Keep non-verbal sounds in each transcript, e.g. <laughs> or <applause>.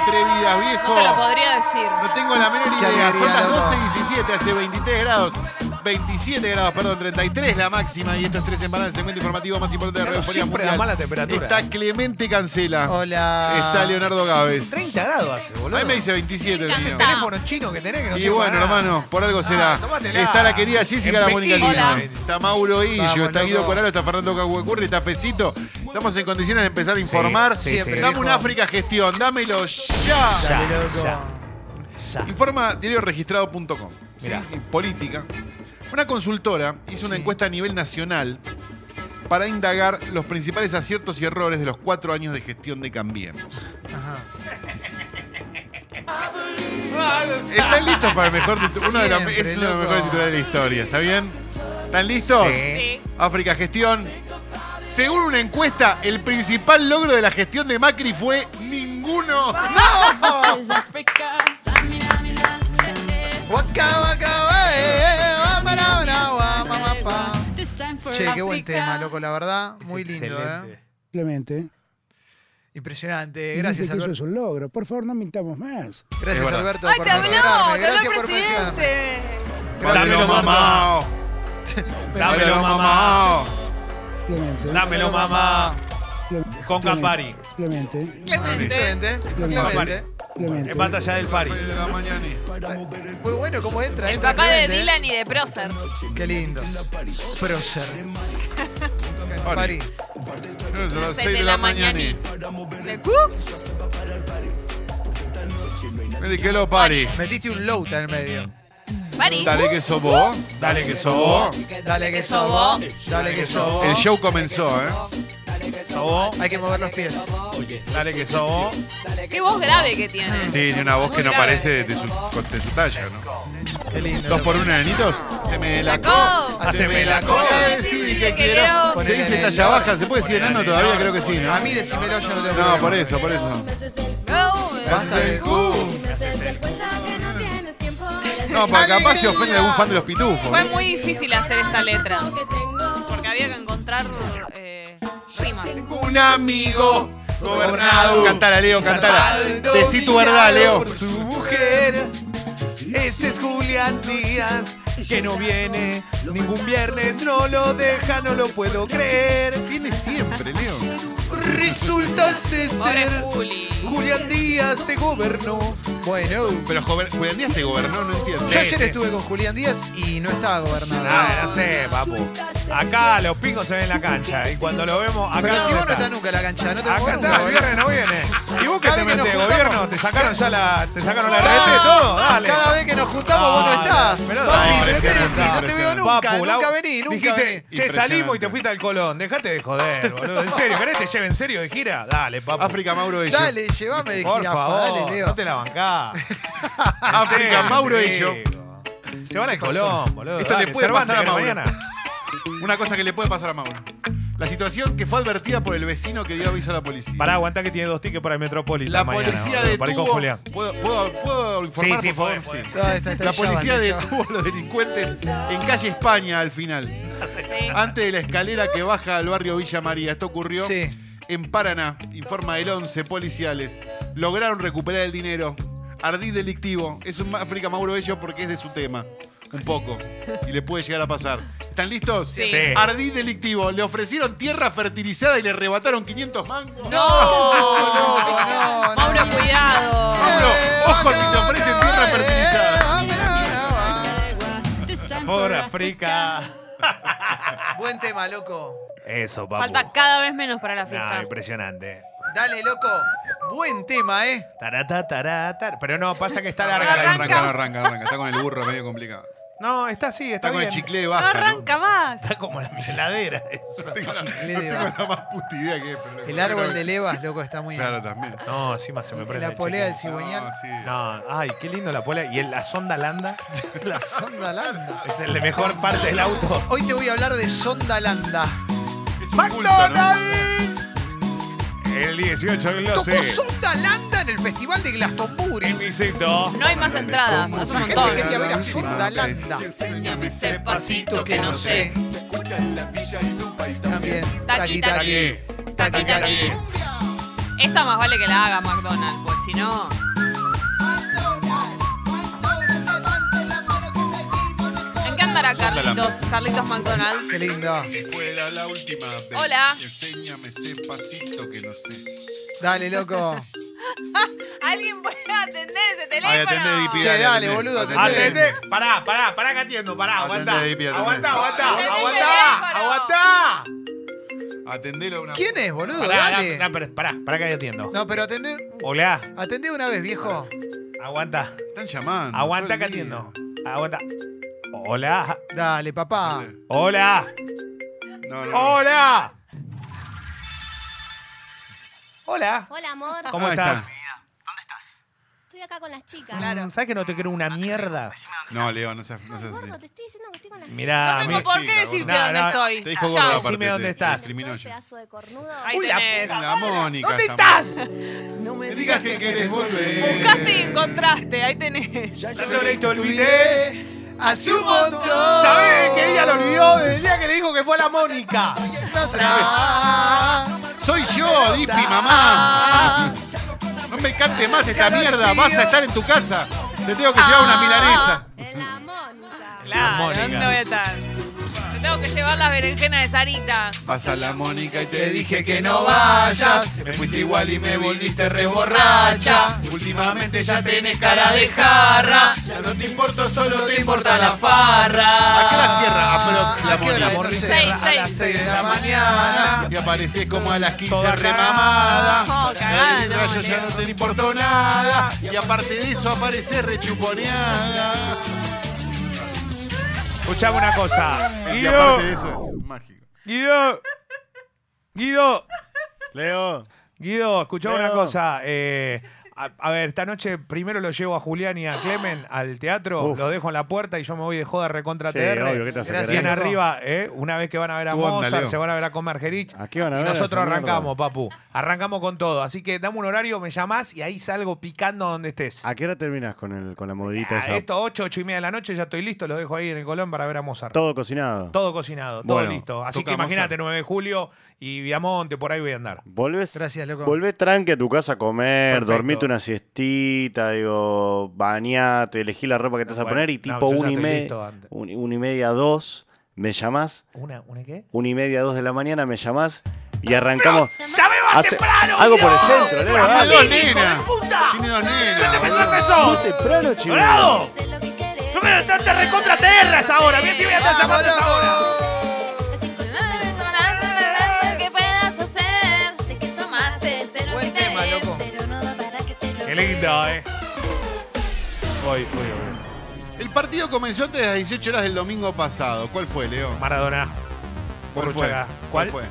atrevidas, viejo? No te lo podría decir. No tengo la menor idea. Son las loco. 12 y 17, hace 23 grados. 27 grados, perdón, 33 la máxima. Y esto es 3 empanadas, el segmento informativo más importante de Radio siempre Mundial. da mala temperatura. Está Clemente Cancela. Hola. Está Leonardo Gávez. 30 grados hace, boludo. A mí me dice 27 el mío. teléfono chino que tenés que no Y bueno, nada. hermano, por algo será. Ah, está la querida Jessica En La Mónica. Lima. Está Mauro Illo, Vamos, está Guido loco. Coralo, está Fernando Caguecurri, está Fecito. Estamos en condiciones de empezar a informar. sí, Siempre, sí. Dame un África Gestión, dámelo ya. Ya, Dale, loco. ya. Ya. Informa diarioregistrado.com. ¿sí? Mirá. Política. Una consultora hizo una Sí. encuesta a nivel nacional para indagar los principales aciertos y errores de los cuatro años de gestión de Cambiemos. Ajá. ¿Están listos para el mejor titu- uno de los, Siempre, Es uno de los loco. mejores titulares de la historia, ¿está bien? ¿Están listos? Sí. Sí. África Gestión. Según una encuesta, el principal logro de la gestión de Macri fue ninguno. Pa. Che, qué buen tema, loco, la verdad. Es Muy lindo, excelente. ¿eh? Clemente. Impresionante. Gracias, que eso Alberto. es un logro. Por favor, no mintamos más. Gracias, verdad. Alberto, ¡Ay, por te habló! mencionarme. ¡Te habló Gracias por mencionarme. presidente! Dámelo, Dámelo, mamá. Dámelo, mamá. Clemente. Dámelo, mamá. Clemente. Con Campari. Clemente. Clemente. Clemente, Clemente. Clemente. En pantalla del pari. Nueve de la mañana. Muy bueno cómo entra. El entra papá de Clemente, ¿eh? Dylan y de Procer. Qué lindo. Prócer. <laughs> Pari. Pari. Nueve de las Seis seis de la mañana. ¿De cu? Me di que lo pari. Metiste un louta en el medio. Dale que sos vos. Dale que sos vos. Dale que sobo. Dale que sobo. El show comenzó, ¿eh? Sobo. Hay que mover los pies. Dale que sobo. Qué voz grave que tiene. Sí, tiene una voz que no parece de su, de su talla, ¿no? Qué lindo. Dos por uno, nenitos. Se me la co. co. Haceme la co. Sí, que quiero. Se dice talla baja. ¿Se puede decir enano todavía? Creo que sí, ¿no? A mí decímelo, yo no tengo No, por eso, por eso. Basta de... No, para capaz se ofende algún fan de los pitufos. Fue muy difícil hacer esta letra. Porque había que encontrar eh, rimas. Un amigo gobernado. Cantala, Leo, cantala. Decí tu verdad, Leo. Por su mujer. Ese es Julián Díaz, que no viene ningún viernes, no lo deja, no lo puedo creer. Viene siempre, Leo. Resultaste Pobre ser Juli. Julián Díaz te gobernó. Bueno. Pero joven- Julián Díaz te gobernó, no entiendo. Yo Sí, ayer sí. estuve con Julián Díaz y no estaba gobernado. Ah, no sé, papu. Acá los pingos se ven en la cancha y cuando lo vemos acá Pero no si vos no está. estás nunca en la cancha, no te Acá está, nunca, viernes no viene. ¿Y vos Cada te vez que metés, nos gobierno? juntamos- ¿Te sacaron ya la, te sacaron la RT todo? Dale. Cada vez que nos juntamos vos no estás. pero Papi, dale, pero ¿qué impresionante, decís? No te veo nunca, Papu, la- nunca vení, nunca Dijiste, vení. che, salimos y te fuiste al Colón. Dejate de joder, boludo. En serio, ¿querés que te lleve en serio de gira? Dale, papu. África, Mauro Ello. Dale, llévame de Por jirafa, favor, dale, Leo. no te la bancás. <laughs> África, Mauro Ello. Se van al Colón, boludo. Esto le Dale, puede Cervantes, pasar a que no Mauro. mañana. Una cosa que le puede pasar a Mauro. La situación que fue advertida por el vecino que dio aviso a la policía. Pará, aguantá que tiene dos tickets para el Metropolitan la mañana, policía boludo. Paré con detuvo. Julián. ¿Puedo, puedo, puedo informar, Sí, sí, por favor? podés, Sí. No, está- está La ya policía van, ya detuvo a los delincuentes en calle España al final. Sí. Antes de la escalera que baja al barrio Villa María. Esto ocurrió Sí. En Paraná. Informa el 11 policiales. Lograron recuperar el dinero. Ardid delictivo. Es un África Mauro Bello porque es de su tema. Un poco. Y le puede llegar a pasar. ¿Están listos? Sí. Sí. Ardid delictivo. Le ofrecieron tierra fertilizada y le arrebataron 500 mangos. No, <laughs> loco, no, no. Mauro, cuidado. Mauro, ojo que te ofrecen tierra fertilizada. Por África. Buen tema, loco. Eso, papu. Falta cada vez menos para la No, fiesta. impresionante. Dale, loco. Buen tema, ¿eh? Taratá, taratá. Pero no, pasa que está No larga. arranca, no arranca, no arranca, no arranca. Está con el burro medio complicado. No, está así, está, Está con el chicle de No baja. ¿no? arranca más. Está como la heladera. eso. No tengo, <laughs> la, Chicle no de tengo baja. la más puta idea que es. pero El árbol de levas, loco, está muy Claro, también. No, encima se me prende. La el polea del cigüeñal. No, sí. No, ay, qué lindo la polea. Y el- la sonda landa La sonda landa. es la mejor parte del auto. Hoy te voy a hablar de sonda landa. ¿No? El 18 del Tocó 12. sonda landa en el festival de Glastonbury. En Visito. No hay más entradas. Hace un La gente quería ver a sonda landa. Enséñame ese pasito que no sé. También. Taqui, Taqui, taqui. taqui. Esta más vale que la haga McDonald's, pues si no. Andará Carlitos? Carlitos McDonald. Qué lindo. Fuera la última vez. Hola. Enséñame ese pasito que no sé. Dale, loco. <laughs> ¿Alguien puede atender ese teléfono? Ay, atendé, Dipi. Che, dale, atendé. boludo, atendé. Atendé. Pará, pará, pará que atiendo, pará, aguantá. Atendé, Dipi, atendé. Aguantá, aguantá, Atendé el aguantá, teléfono. aguantá. Atendelo a una. ¿Quién es, boludo? Pará, Dale. pará, pará, pará, pará que atiendo. No, pero atendé. Hola, Atendé una vez, viejo. aguanta. Están llamando. Aguanta todo que el día. atiendo. Aguanta. Hola, Dale, papá. hola, No, no, no. hola. Hola. Hola, amor. ¿Cómo Ahí estás? está. Estoy acá con las chicas. Claro. ¿Sabes que no te creo una mierda? No, Leo, no seas, no seas Gordo, así. te estoy diciendo que estoy con las chicas. Mirá, No tengo por qué chica, decirte no, dónde no. estoy. Te dijo Chao. gordo Decime aparte. dónde te- estás. discriminó ¿Un ya. pedazo de cornudo? Ahí Uy, la tenés. La Mónica. ¿Dónde está estás? No me digas que quieres volver. Buscaste y encontraste. Ahí tenés. Yo le te olvidé. Hace un montón. ¿Sabés que ella lo olvidó el día que le dijo que fue a la Mónica? Soy yo, Dipi, mamá. No me cante más esta mierda. Vas a estar en tu casa. Te tengo que llevar una milanesa. En la Mónica. Claro, Mónica. ¿dónde voy a estar? Tengo que llevar las berenjenas de Sarita. Vas a la Mónica y te dije que no vayas. Me fuiste igual y me volviste reborracha. Últimamente ya tenés cara de jarra. Ya no te importo, solo te importa la farra. ¿A qué cierra? Aprox la ¿A qué hora Mónica. Seis, A las seis. seis de la mañana. Y apareces como a las 15 Toda remamada. Ya cagada, no, rayos ya no te importó nada. Y aparte de eso apareces rechuponeada. Escuchame una cosa. Y Guido, aparte de eso es mágico. Guido, Guido, Leo. Guido, escuchame Leo. una cosa. eh, a, a ver, esta noche primero lo llevo a Julián y a Clemen al teatro, Uf. lo dejo en la puerta y yo me voy de joda recontra Sí, TR. obvio, ¿qué te vas a Gracias, arriba, ¿eh? una vez que van a ver a onda, Mozart, se van a ver a comer Gerich. ¿A qué van a Y nosotros arrancamos, papu. Arrancamos con todo. Así que dame un horario, me llamás y ahí salgo picando donde estés. ¿A qué hora terminas con, el, con la movidita A esa? esto, 8, 8 y media de la noche, ya estoy listo, lo dejo ahí en el Colón para ver a Mozart. Todo cocinado. Todo cocinado, todo Bueno, listo. Así que imagínate, Mozart. 9 de julio y Viamonte, por ahí voy a andar. ¿Volves? Gracias, loco. Volvé tranque a tu casa a comer, Perfecto. Dormite una siestita, digo, bañate, elegí la ropa que te vas a Bueno, poner y no, tipo yo ya una y, estoy me- listo antes. un- una y media, dos, me llamás, ¿Una, una qué? una y media, dos de la mañana me llamás y arrancamos. ¡Llame más Hace- temprano! algo por el centro, Leo, ¡Pero dale. Tiene dos nenas. puta! Tiene dos ¿Qué te nenas. temprano, querés. Yo me estar te recontra terras ahora. Mira si voy a estar llamando a Qué lindo, eh. Voy, voy, voy. El partido comenzó antes de las 18 horas del domingo pasado. ¿Cuál fue, Leo? Maradona. ¿Cuál fue? Borruchaga. ¿Cuál? fue?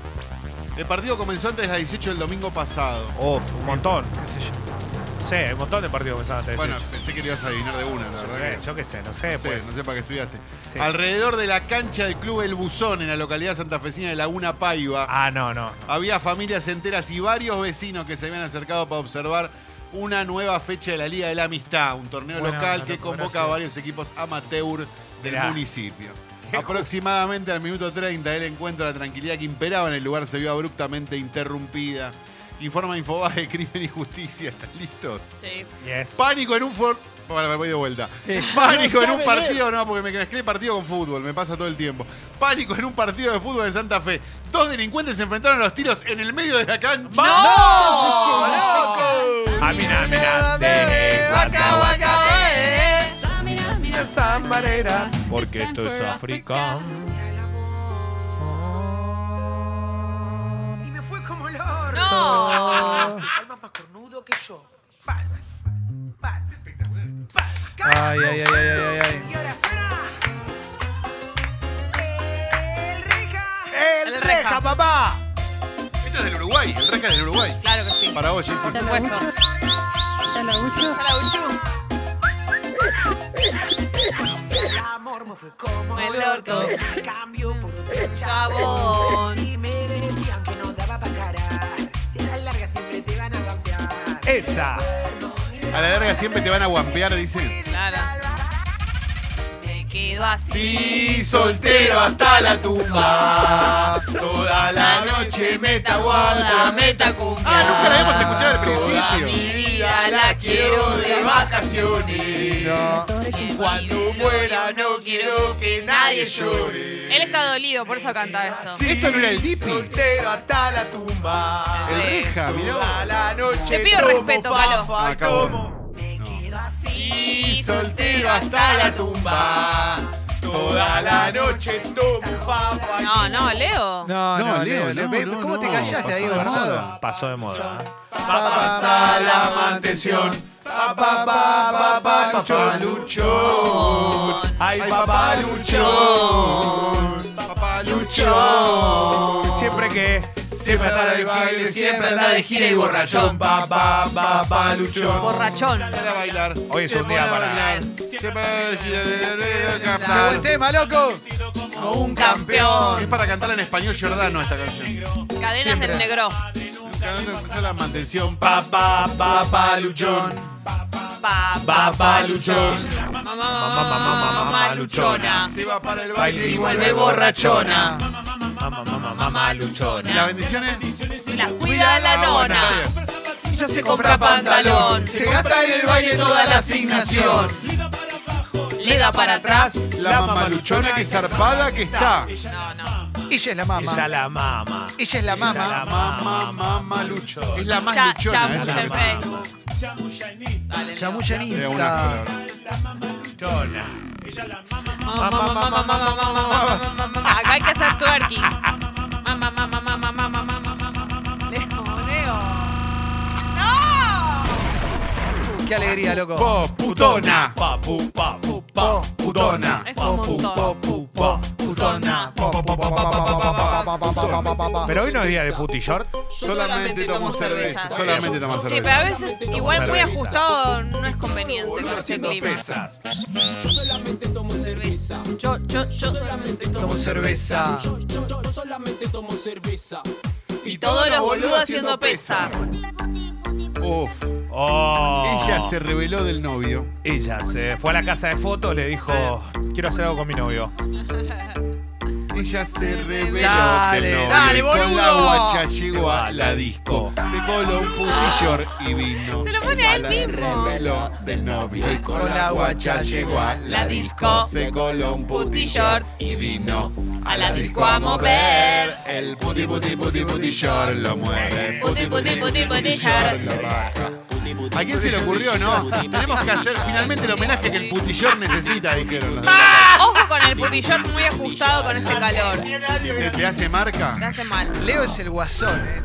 El partido comenzó antes de las 18 del domingo pasado. Uf, un montón. ¿Qué sé yo? Sí, hay un montón de partidos que pensaban antes. Bueno, pensé que lo ibas a adivinar de una, la verdad que. yo qué sé, no sé, No sé, pues. no sé para qué estudiaste. Sí. Alrededor de la cancha del Club El Buzón en la localidad santafesina de Laguna Paiva, Ah, no, no. había familias enteras y varios vecinos que se habían acercado para observar una nueva fecha de la Liga de la Amistad, un torneo local que convoca gracias. a varios equipos amateur del Mirá. municipio. <laughs> Aproximadamente al minuto 30 del encuentro, la tranquilidad que imperaba en el lugar se vio abruptamente interrumpida. Informa Infobae, Crimen y Justicia. ¿Están listos? Sí. Yes. Pánico en un for... Bueno, voy de vuelta. <laughs> Pánico en un partido, no, porque me mezclé partido con fútbol, me pasa todo el tiempo. Pánico en un partido de fútbol en Santa Fe. Dos delincuentes se enfrentaron a los tiros en el medio de la cancha. ¡No! ¡Loco! A mí nada, mira. De Waka, waka, eh. de esa manera. Porque esto es África. Y me fue como el oro. ¡No! Palmas más cornudo que yo. Palmas. Palmas. Ay, ay, ay, ay, ay, ay. Y ahora. El reja. ¡El reja, papá! Esto es del Uruguay, el reja es del Uruguay. Claro que sí. Para vos, Jessy. Por supuesto. Hola, Uchu. El amor me fue como El orto. cambio por otro Chabón. Y me decían que no daba para carar. Si a la larga siempre te van a cambiar. Esa. A la larga siempre te van a guampear, dice. Claro. Me quedo así. Sí, soltero hasta la tumba. Toda la noche meta guacha, meta cumbia. Ah, nunca la hemos escuchado quiero de vacaciones. No. Cuando muera no quiero que nadie llore. Él está dolido, por eso canta esto. Esto no era el Dipi. Soltero hasta la tumba. El reja, mirá. Toda la noche Te pido tomo respeto, Calo. fafa y Ah, cabrón. tomo- Sí, soltero hasta la tumba. Toda la noche tomo y No, no, Leo. No, No, no, Leo, Leo. Ve- ¿Cómo te callaste ahí, moda. Pasó de moda. ¿eh? Pasa la mantención. Pa, pa, pa, pa, pa, Luchón. Ay, papá Luchón. Papá Luchón. Siempre que siempre anda de baile, siempre anda de gira y borrachón. Pa, pa, pa, pa, Luchón. Borrachón. Para bailar. Hoy es un día para bailar. Siempre para ¡Qué buen tema, loco! Un campeón. Es para cantar en español Giordano esta canción. Cadenas Siempre. del negro. Cantando la mantención. Pa, pa, pa, pa, Luchón. Pa, Pa, pa, Luchón. Mamá, mamá, mamá, mamá, luchona. Se va para el Baile y y vuelve borrachona. Mamá, mamá, mamá, ¿Y Luchona. las bendiciones? La cuida la nona. Ya se compra pantalón. Se gasta en el baile toda la asignación. Le da para atrás. La mamaluchona que zarpada que está. No, no. Ella es la mama. Ella la mama. Ella es la la Mamá, mamá, lucho. Es la más Cha- luchona. chamulla en Facebook. Chamulla Insta. Luchona. Mamá, Acá hay que hacer twerking. Mamá, mamá, mamá, mamá, mamá, ¡No! ¡Qué alegría, loco! Poputona. Papu, papu, paputona. Es un montón pupo, putona, Pero hoy no es día de puti short. Solamente tomo cerveza. Solamente tomo cerveza. Sí, pero a veces igual muy ajustado no es conveniente con ese clima. Yo solamente tomo cerveza. Yo, solamente tomo cerveza. Yo, solamente tomo cerveza. Y todos los boludos haciendo pesa. Uf. Oh. Ella se reveló del novio. Ella se fue a la casa de fotos, le dijo, quiero hacer algo con mi novio. Ella se reveló Dale, del novio. dale, y Con la boludo. guacha llegó a la disco. Se coló un putillor y vino. Se lo pone a él mismo. reveló del novio. Y con la guacha llegó a la disco. Se coló un putillor y vino a la disco a mover. El puti puti puti putillor lo mueve. Puti, puti, puti, putillor. lo baja. ¿A quién se le ocurrió, no? Tenemos que hacer finalmente el homenaje que el putillor necesita, dijeron los la Ojo con el putillor muy ajustado con este calor. ¿Se te hace marca? Te hace mal. Leo es el guasón. eh.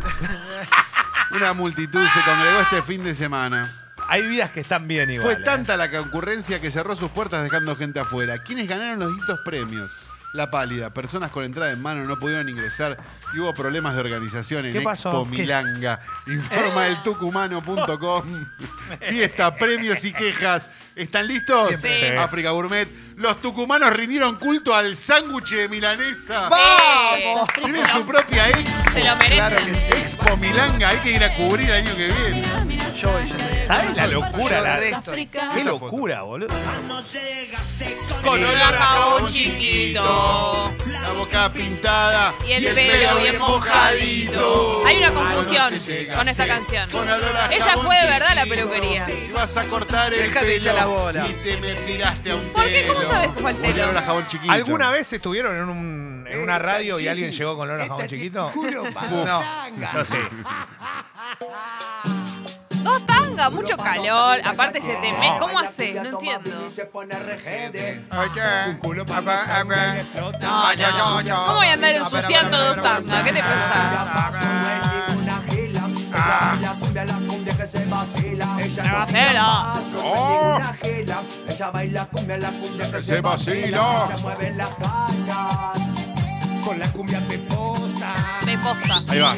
<laughs> Una multitud se congregó este fin de semana. Hay vidas que están bien igual. Fue ¿eh? tanta la concurrencia que cerró sus puertas dejando gente afuera. ¿Quiénes ganaron los distintos premios? La pálida, personas con entrada en mano no pudieron ingresar y hubo problemas de organización en ¿Qué pasó? Expo ¿Qué es? Milanga. <laughs> Informa el tucumano.com. <laughs> Fiesta, premios y quejas. ¿Están listos? Siempre. Sí. África Gourmet. Los tucumanos rindieron culto al sándwich de milanesa. ¡Vamos! Tienen su propia expo. Se lo merecen. Claro que sí. Expo Milanga. Hay que ir a cubrir el año que viene. Yo voy, yo te ¿Sabes la locura? Yo La... resto. Qué locura, boludo. Con olor a jabón chiquito. La boca pintada. Y el pelo bien mojadito. Hay una confusión con esta canción. con olor a Ella fue de verdad la peluquería. Y vas a cortar el Dejate pelo. echar la bola. Y te me tiraste a un ¿Por qué? ¿Cómo sabes que fue el telo? Olor a jabón chiquito. ¿Alguna vez estuvieron en, un, en una radio y alguien llegó con olor a jabón chiquito? <laughs> No. Yo sí. <laughs> Dos tangas, mucho calor. Aparte se te me... ¿Cómo haces? No entiendo. No, no. ¿Cómo voy a andar ensuciando dos tangas? ¿Qué te pasa? Marcela. Oh, se vacila. Con la cumbia peposa. Me posa. Ahí va.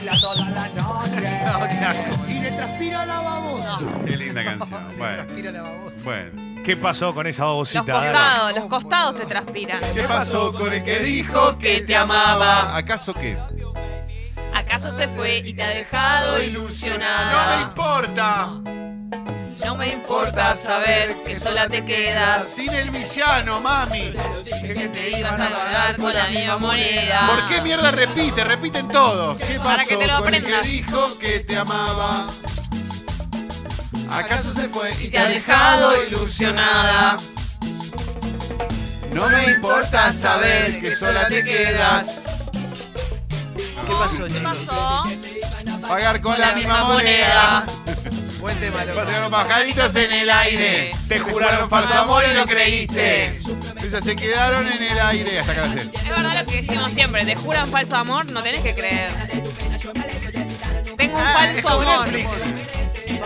Transpira la babosa. Qué linda canción. <laughs> Bueno, Transpira la babosa. bueno. ¿Qué pasó con esa Los babosita? costados, los costados te transpiran. ¿Qué pasó con el que dijo que te amaba? ¿Acaso qué? ¿Acaso se fue y te ha dejado No me ilusionada? importa. No me importa saber que sola te quedas. Sin el villano, mami. Que te ibas a pagar con la misma moneda. ¿Por qué mierda repite? Repiten todos. ¿Qué pasó Para que te lo con el que dijo que te amaba? ¿Acaso se fue y Te ha dejado ilusionada. No me importa saber que sola te quedas. ¿Qué pasó, ¿Qué chicos? pasó? Pagar con la misma moneda. Buen tema. Pasaron pajaritos en el aire. Te juraron falso amor y lo creíste. Esas se quedaron en el aire. Hasta acá la. Es verdad lo que decimos siempre, te juran falso amor, no tenés que creer. Tengo un Ah, es falso como amor. Netflix.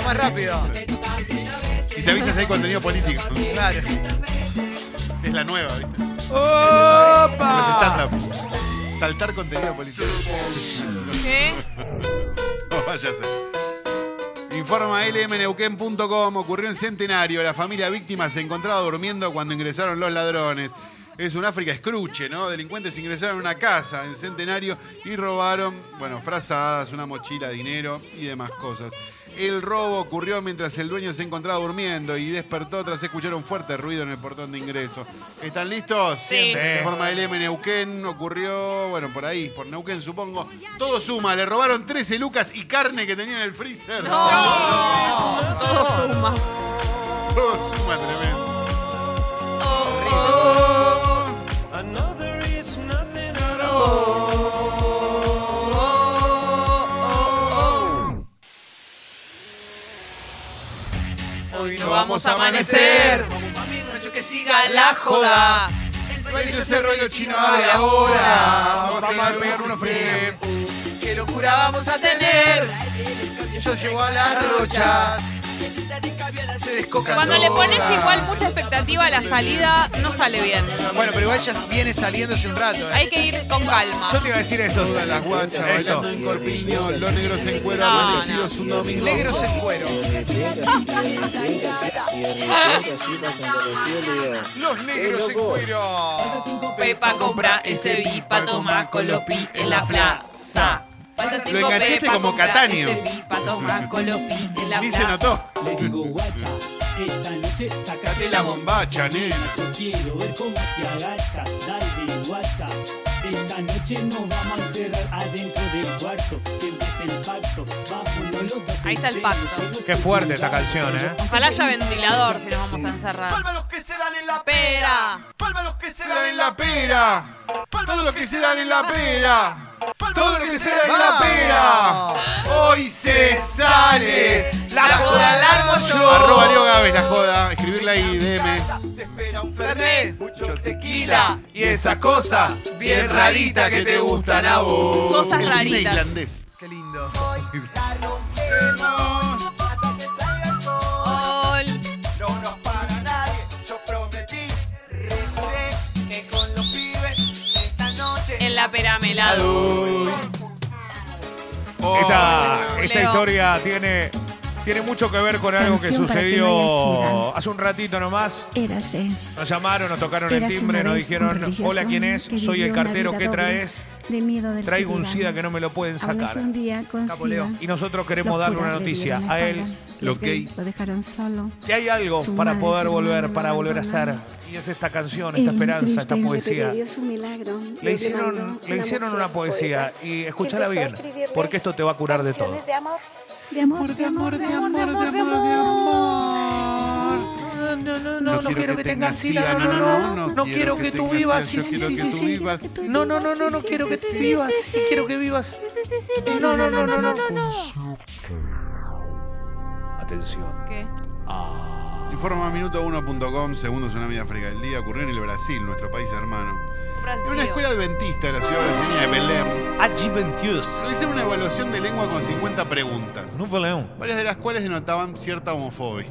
Más rápido. Y te avisas hay contenido político. Claro. Es la nueva, ¿viste? Los ¡Opa! stand-up. Saltar contenido político. ¿Qué? No vaya a ser. Informa lmneuquén.com. Ocurrió en Centenario. La familia víctima se encontraba durmiendo cuando ingresaron los ladrones. Es un África escruche, ¿no? Delincuentes ingresaron a una casa en Centenario y robaron, bueno, frazadas, una mochila, dinero y demás cosas. El robo ocurrió mientras el dueño se encontraba durmiendo y despertó tras escuchar un fuerte ruido en el portón de ingreso. ¿Están listos? Sí. De forma del M Neuquén ocurrió, bueno, por ahí, por Neuquén supongo. Todo suma, le robaron 13 lucas y carne que tenía en el freezer. Todo suma. Todo suma tremendo. Hoy vamos a amanecer. que siga la joda. Baile ese rollo chino abre ahora. Vamos a pegar unos. Qué locura vamos a tener. Yo llego a las rochas. Se descoca Cuando le pones igual mucha expectativa a la salida, no sale bien. Bueno, pero igual ya viene saliendo hace un rato. ¿eh? Hay que ir con calma. Yo te iba a decir eso. Todas las guachas Esto. bailando en corpiño, los negros en cuero No, amanecidos un domingo. Negros en cuero. Los negros en cuero. Pepa compra ese vipa, toma colopi en la plaza. Cinco Lo enganchaste como compra Cataño. Ese vipa, toma colopi en la Ni se plaza. notó. Le digo guacha, esta noche De sacate la bombacha, nena. Yo quiero ver cómo te agachas, dale guacha. Esta noche nos vamos a encerrar adentro del cuarto. Que empiece el pacto, vámonos los dos. Ahí está el en pacto. Qué fuerte esta canción, ¿eh? Ojalá haya ventilador si nos vamos a encerrar. los que se dan en la Pera. Palma los que se dan en la pera. Todo lo que se dan en la pera. Todo lo que se da en la pera. Hoy se sale. La joda la armo yo. Arroba Leo Gávez, la joda. Escribirla ahí, DM. Te espera un fernet, mucho Tequila y esas cosas bien raritas que te gustan a vos. Cosas El cine raritas. islandés. Qué lindo. Ol. Oh, Esta, Leo. esta historia tiene, tiene mucho que ver con algo que Canción que sucedió hace un ratito nomás. Érase. Nos llamaron, nos tocaron el Érase timbre, una nos dijeron, hola, ¿quién es? que Soy el cartero, ¿qué traes? De miedo del Traigo un. SIDA que no me lo pueden sacar. un día con Capo Leo. SIDA. Y nosotros queremos darle una noticia a él. Lo gay. gays Lo dejaron solo. Que hay algo Su para madre, poder volver, para volver a hacer. abandonaron. Y es esta canción, esta esperanza, esta poesía. Le hicieron, le una hicieron mujer una poesía poeta y escúchala que bien, porque esto te va a curar de todo. De amor, de amor, de amor, de amor, de amor, de amor. No, no, no, No quiero que tengas sida, no, no, no, no quiero que tú vivas, sí, sí, quiero sí, que tú sí. vivas. No, no, no, no, no quiero que tú vivas, sí quiero que vivas. No, no, no, no, no. Atención. ¿Qué? Informa minuto1.com, segundo Tsunami de África del Día, ocurrió en el Brasil, nuestro país hermano. Brasil. En una escuela adventista de la ciudad brasileña de Belém, Adventius. realizaron una evaluación de lengua con 50 preguntas, No problema. varias de las cuales denotaban cierta homofobia.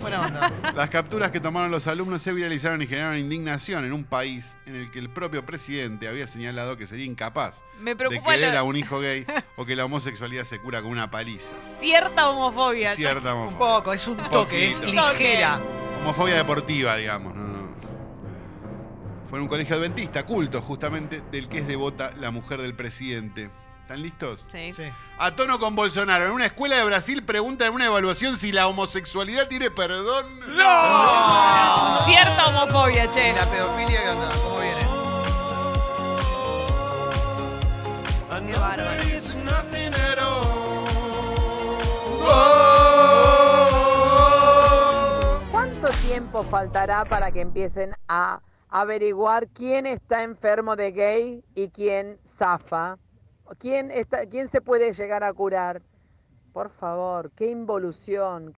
Buena onda. <laughs> Las capturas que tomaron los alumnos se viralizaron y generaron indignación en un país en el que el propio presidente había señalado que sería incapaz Me de preocupa querer la- a un hijo gay <laughs> o que la homosexualidad se cura con una paliza. cierta homofobia. Cierta <laughs> Un homofobia. poco, es un toque, es Poquito. ligera. Homofobia deportiva, digamos. no. Fue en un colegio adventista, culto justamente, del que es devota la mujer del presidente. ¿Están listos? Sí. Sí. A tono con Bolsonaro. En una escuela de Brasil preguntan en una evaluación si la homosexualidad tiene perdón. Cierta homofobia, che. ¿Y la pedofilia qué onda? ¿Cómo viene? Qué bárbaro. ¿Cuánto tiempo faltará para que empiecen a averiguar quién está enfermo de gay y quién zafa? ¿Quién, está, quién se puede llegar a curar? Por favor, qué involución.